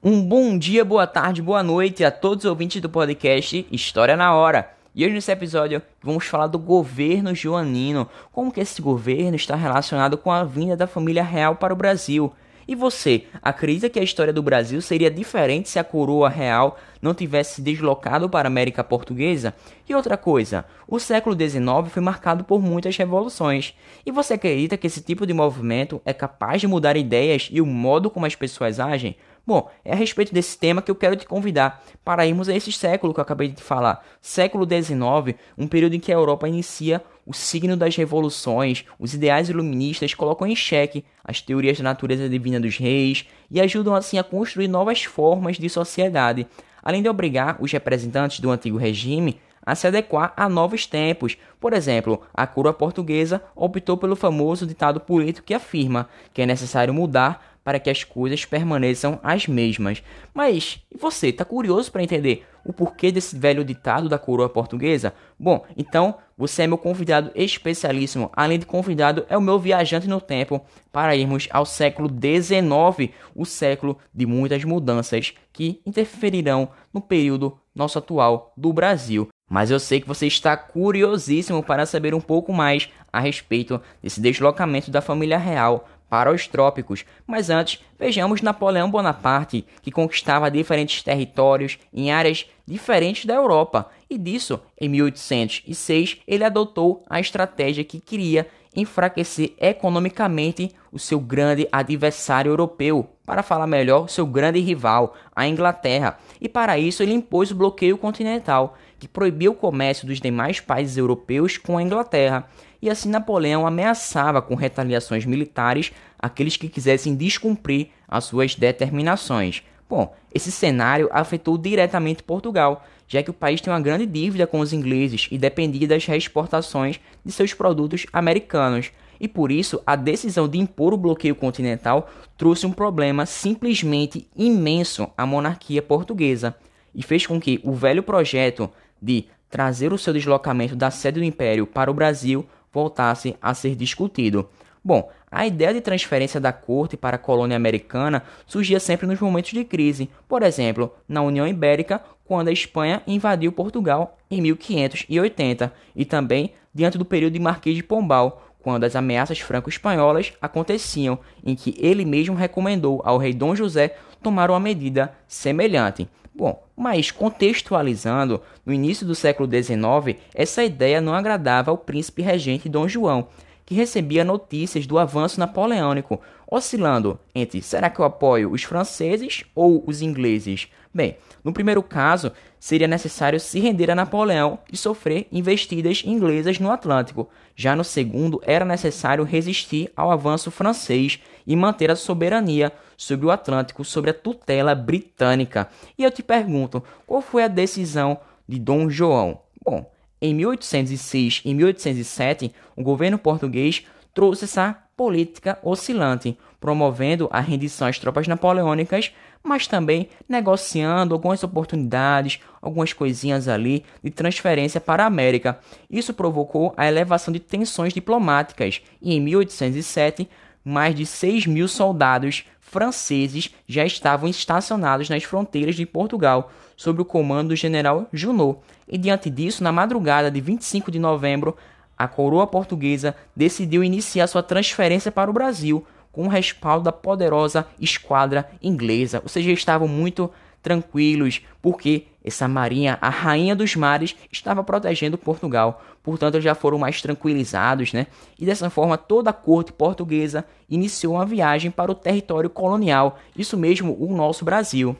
Um bom dia, boa tarde, boa noite a todos os ouvintes do podcast História na Hora. E hoje nesse episódio vamos falar do governo joanino, como que esse governo está relacionado com a vinda da família real para o Brasil. E você, acredita que a história do Brasil seria diferente se a coroa real não tivesse se deslocado para a América Portuguesa? E outra coisa, o século XIX foi marcado por muitas revoluções. E você acredita que esse tipo de movimento é capaz de mudar ideias e o modo como as pessoas agem? Bom, é a respeito desse tema que eu quero te convidar para irmos a esse século que eu acabei de falar. Século XIX, um período em que a Europa inicia o signo das revoluções, os ideais iluministas colocam em xeque as teorias da natureza divina dos reis e ajudam assim a construir novas formas de sociedade, além de obrigar os representantes do antigo regime a se adequar a novos tempos. Por exemplo, a coroa portuguesa optou pelo famoso ditado político que afirma que é necessário mudar para que as coisas permaneçam as mesmas. Mas e você, está curioso para entender o porquê desse velho ditado da coroa portuguesa? Bom, então você é meu convidado especialíssimo. Além de convidado, é o meu viajante no tempo para irmos ao século XIX, o século de muitas mudanças que interferirão no período nosso atual do Brasil. Mas eu sei que você está curiosíssimo para saber um pouco mais a respeito desse deslocamento da família real para os trópicos. Mas antes, vejamos Napoleão Bonaparte, que conquistava diferentes territórios em áreas diferentes da Europa. E disso, em 1806, ele adotou a estratégia que queria enfraquecer economicamente o seu grande adversário europeu, para falar melhor, seu grande rival, a Inglaterra. E para isso ele impôs o bloqueio continental, que proibiu o comércio dos demais países europeus com a Inglaterra e assim Napoleão ameaçava com retaliações militares aqueles que quisessem descumprir as suas determinações. Bom, esse cenário afetou diretamente Portugal, já que o país tem uma grande dívida com os ingleses e dependia das reexportações de seus produtos americanos. E por isso, a decisão de impor o bloqueio continental trouxe um problema simplesmente imenso à monarquia portuguesa e fez com que o velho projeto de trazer o seu deslocamento da sede do império para o Brasil voltasse a ser discutido. Bom, a ideia de transferência da corte para a colônia americana surgia sempre nos momentos de crise, por exemplo, na União Ibérica, quando a Espanha invadiu Portugal em 1580, e também diante do período de Marquês de Pombal, quando as ameaças franco-espanholas aconteciam, em que ele mesmo recomendou ao rei Dom José tomar uma medida semelhante. Bom, mas contextualizando, no início do século XIX, essa ideia não agradava ao príncipe regente Dom João, que recebia notícias do avanço napoleônico, oscilando entre será que eu apoio os franceses ou os ingleses? Bem, no primeiro caso, seria necessário se render a Napoleão e sofrer investidas inglesas no Atlântico. Já no segundo, era necessário resistir ao avanço francês e manter a soberania sobre o Atlântico sob a tutela britânica. E eu te pergunto, qual foi a decisão de Dom João? Bom, em 1806 e 1807, o governo português trouxe essa política oscilante, promovendo a rendição às tropas napoleônicas, mas também negociando algumas oportunidades, algumas coisinhas ali de transferência para a América. Isso provocou a elevação de tensões diplomáticas e em 1807 mais de 6 mil soldados franceses já estavam estacionados nas fronteiras de Portugal, sob o comando do general Junot. E diante disso, na madrugada de 25 de novembro, a coroa portuguesa decidiu iniciar sua transferência para o Brasil com o respaldo da poderosa esquadra inglesa. Ou seja, estavam muito tranquilos, porque essa marinha, a rainha dos mares, estava protegendo Portugal. Portanto, já foram mais tranquilizados, né? E dessa forma, toda a corte portuguesa iniciou uma viagem para o território colonial, isso mesmo, o nosso Brasil.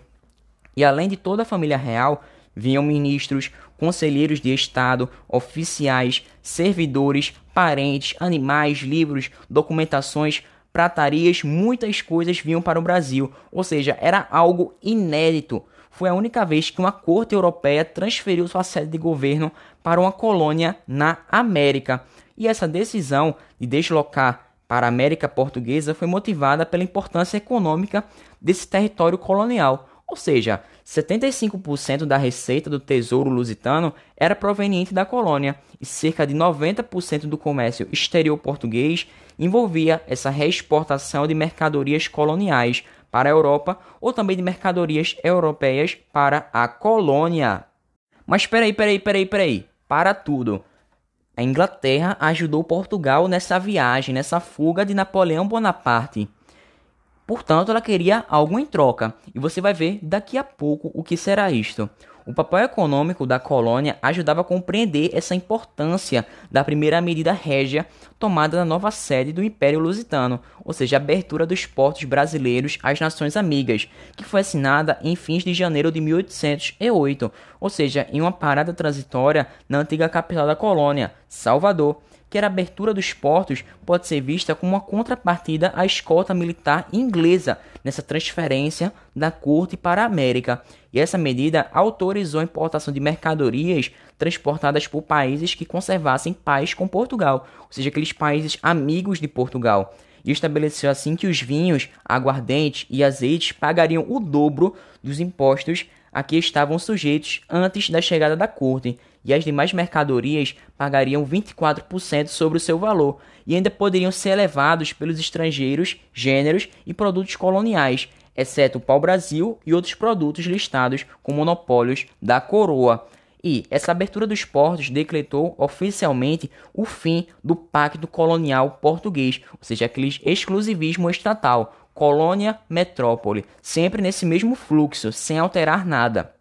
E além de toda a família real, vinham ministros, conselheiros de Estado, oficiais, servidores, parentes, animais, livros, documentações, pratarias, muitas coisas vinham para o Brasil, ou seja, era algo inédito. Foi a única vez que uma corte europeia transferiu sua sede de governo para uma colônia na América. E essa decisão de deslocar para a América Portuguesa foi motivada pela importância econômica desse território colonial, ou seja, 75% da receita do tesouro lusitano era proveniente da colônia e cerca de 90% do comércio exterior português envolvia essa reexportação de mercadorias coloniais para a Europa ou também de mercadorias europeias para a colônia. Mas peraí, peraí, peraí, peraí. Para tudo. A Inglaterra ajudou Portugal nessa viagem, nessa fuga de Napoleão Bonaparte. Portanto, ela queria algo em troca, e você vai ver daqui a pouco o que será isto. O papel econômico da colônia ajudava a compreender essa importância da primeira medida régia tomada na nova sede do Império Lusitano, ou seja, a abertura dos portos brasileiros às nações amigas, que foi assinada em fins de janeiro de 1808, ou seja, em uma parada transitória na antiga capital da colônia, Salvador que a abertura dos portos pode ser vista como uma contrapartida à escolta militar inglesa nessa transferência da corte para a América. E essa medida autorizou a importação de mercadorias transportadas por países que conservassem paz com Portugal, ou seja, aqueles países amigos de Portugal. E estabeleceu assim que os vinhos, aguardentes e azeites pagariam o dobro dos impostos a que estavam sujeitos antes da chegada da corte, e as demais mercadorias pagariam 24% sobre o seu valor e ainda poderiam ser levados pelos estrangeiros, gêneros e produtos coloniais, exceto o pau-brasil e outros produtos listados como monopólios da coroa. E essa abertura dos portos decretou oficialmente o fim do Pacto Colonial Português, ou seja, aquele exclusivismo estatal, colônia-metrópole, sempre nesse mesmo fluxo, sem alterar nada.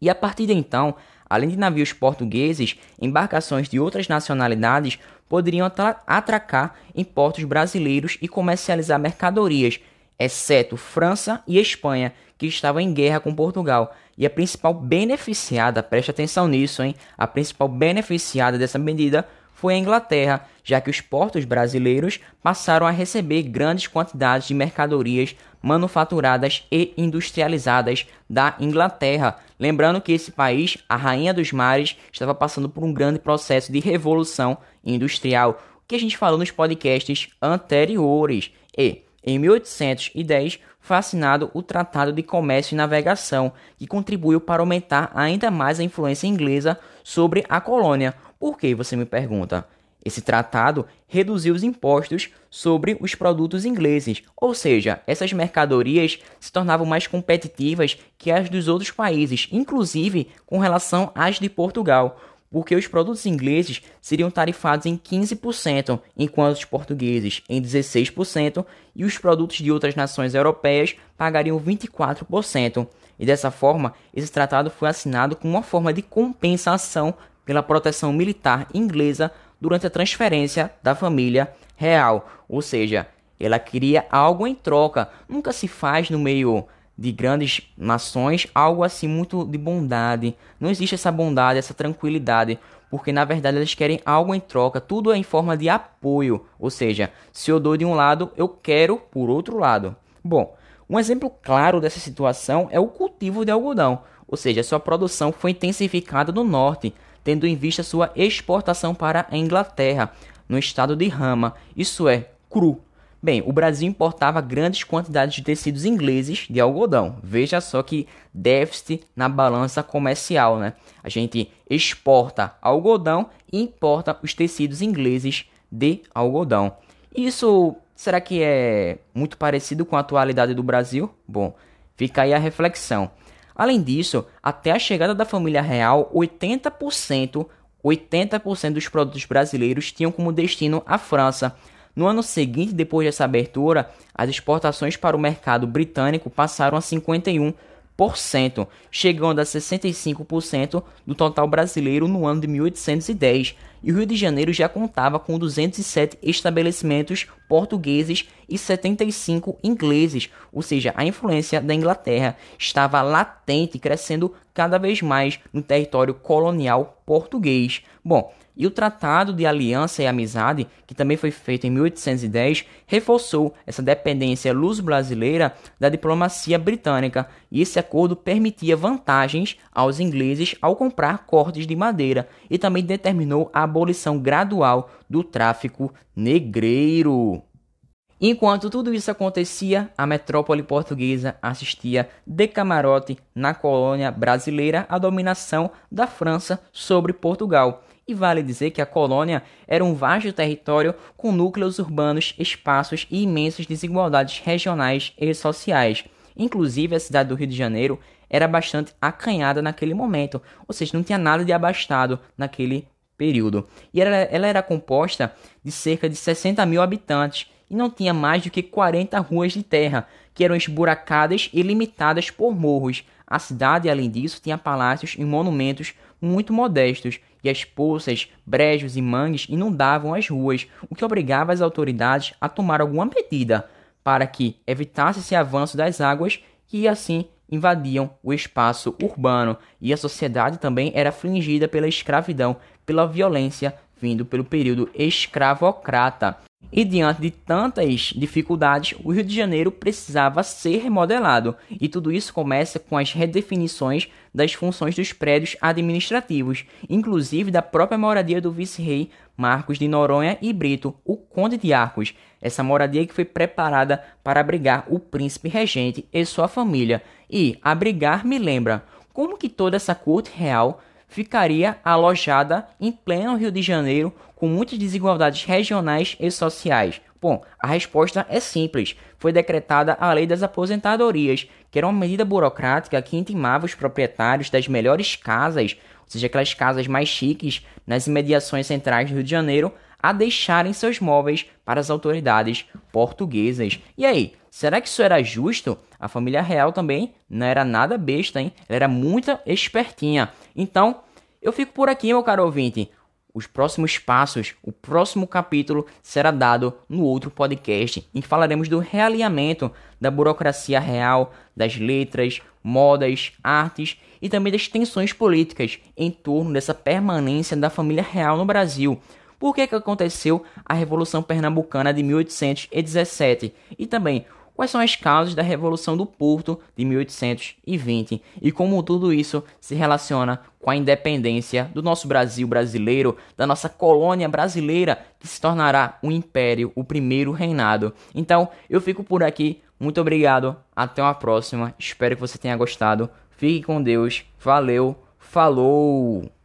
E a partir de então, além de navios portugueses, embarcações de outras nacionalidades poderiam atracar em portos brasileiros e comercializar mercadorias, exceto França e Espanha, que estavam em guerra com Portugal. E a principal beneficiada, preste atenção nisso, hein? A principal beneficiada dessa medida foi a Inglaterra, já que os portos brasileiros passaram a receber grandes quantidades de mercadorias manufaturadas e industrializadas da Inglaterra. Lembrando que esse país, a rainha dos mares, estava passando por um grande processo de revolução industrial, que a gente falou nos podcasts anteriores. E em 1810 foi assinado o Tratado de Comércio e Navegação, que contribuiu para aumentar ainda mais a influência inglesa sobre a colônia. Por que você me pergunta? Esse tratado reduziu os impostos sobre os produtos ingleses, ou seja, essas mercadorias se tornavam mais competitivas que as dos outros países, inclusive com relação às de Portugal, porque os produtos ingleses seriam tarifados em 15%, enquanto os portugueses em 16%, e os produtos de outras nações europeias pagariam 24%. E dessa forma, esse tratado foi assinado como uma forma de compensação pela proteção militar inglesa durante a transferência da família real, ou seja, ela queria algo em troca. Nunca se faz no meio de grandes nações algo assim muito de bondade. Não existe essa bondade, essa tranquilidade, porque na verdade eles querem algo em troca. Tudo é em forma de apoio, ou seja, se eu dou de um lado, eu quero por outro lado. Bom, um exemplo claro dessa situação é o cultivo de algodão, ou seja, sua produção foi intensificada no norte, tendo em vista sua exportação para a Inglaterra, no estado de Rama, isso é, cru. Bem, o Brasil importava grandes quantidades de tecidos ingleses de algodão. Veja só que déficit na balança comercial, né? A gente exporta algodão e importa os tecidos ingleses de algodão. Isso será que é muito parecido com a atualidade do Brasil? Bom, fica aí a reflexão. Além disso, até a chegada da família real, 80%, 80% dos produtos brasileiros tinham como destino a França. No ano seguinte, depois dessa abertura, as exportações para o mercado britânico passaram a 51 chegando a 65% do total brasileiro no ano de 1810, e o Rio de Janeiro já contava com 207 estabelecimentos portugueses e 75 ingleses, ou seja, a influência da Inglaterra estava latente, crescendo cada vez mais no território colonial português. Bom, e o Tratado de Aliança e Amizade, que também foi feito em 1810, reforçou essa dependência luso-brasileira da diplomacia britânica, e esse acordo permitia vantagens aos ingleses ao comprar cortes de madeira e também determinou a abolição gradual do tráfico negreiro. Enquanto tudo isso acontecia, a metrópole portuguesa assistia de camarote na colônia brasileira à dominação da França sobre Portugal E vale dizer que a colônia era um vasto território com núcleos urbanos, espaços e imensas desigualdades regionais e sociais. Inclusive, a cidade do Rio de Janeiro era bastante acanhada naquele momento, ou seja, não tinha nada de abastado naquele período. E ela, ela era composta de cerca de 60 mil habitantes e não tinha mais do que 40 ruas de terra, que eram esburacadas e limitadas por morros. A cidade, além disso, tinha palácios e monumentos muito modestos, e as poças, brejos e mangues inundavam as ruas, o que obrigava as autoridades a tomar alguma medida para que evitasse esse avanço das águas e assim invadiam o espaço urbano, e a sociedade também era afligida pela escravidão, pela violência vindo pelo período escravocrata. E diante de tantas dificuldades, o Rio de Janeiro precisava ser remodelado, e tudo isso começa com as redefinições das funções dos prédios administrativos, inclusive da própria moradia do vice-rei Marcos de Noronha e Brito, o Conde de Arcos. Essa moradia que foi preparada para abrigar o príncipe regente e sua família. E abrigar me lembra como que toda essa corte real ficaria alojada em pleno Rio de Janeiro com muitas desigualdades regionais e sociais? Bom, a resposta é simples. Foi decretada a Lei das Aposentadorias, que era uma medida burocrática que intimava os proprietários das melhores casas, ou seja, aquelas casas mais chiques nas imediações centrais do Rio de Janeiro, a deixarem seus móveis para as autoridades portuguesas. E aí, será que isso era justo? A família real também não era nada besta, hein? Ela era muito espertinha. Então, eu fico por aqui, meu caro ouvinte. Os próximos passos, o próximo capítulo será dado no outro podcast, em que falaremos do realinhamento da burocracia real, das letras, modas, artes e também das tensões políticas em torno dessa permanência da família real no Brasil. Por que, que aconteceu a Revolução Pernambucana de 1817 e também quais são as causas da Revolução do Porto de 1820 e como tudo isso se relaciona com a independência do nosso Brasil brasileiro, da nossa colônia brasileira, que se tornará um império, o primeiro reinado. Então, eu fico por aqui. Muito obrigado. Até uma próxima. Espero que você tenha gostado. Fique com Deus. Valeu. Falou!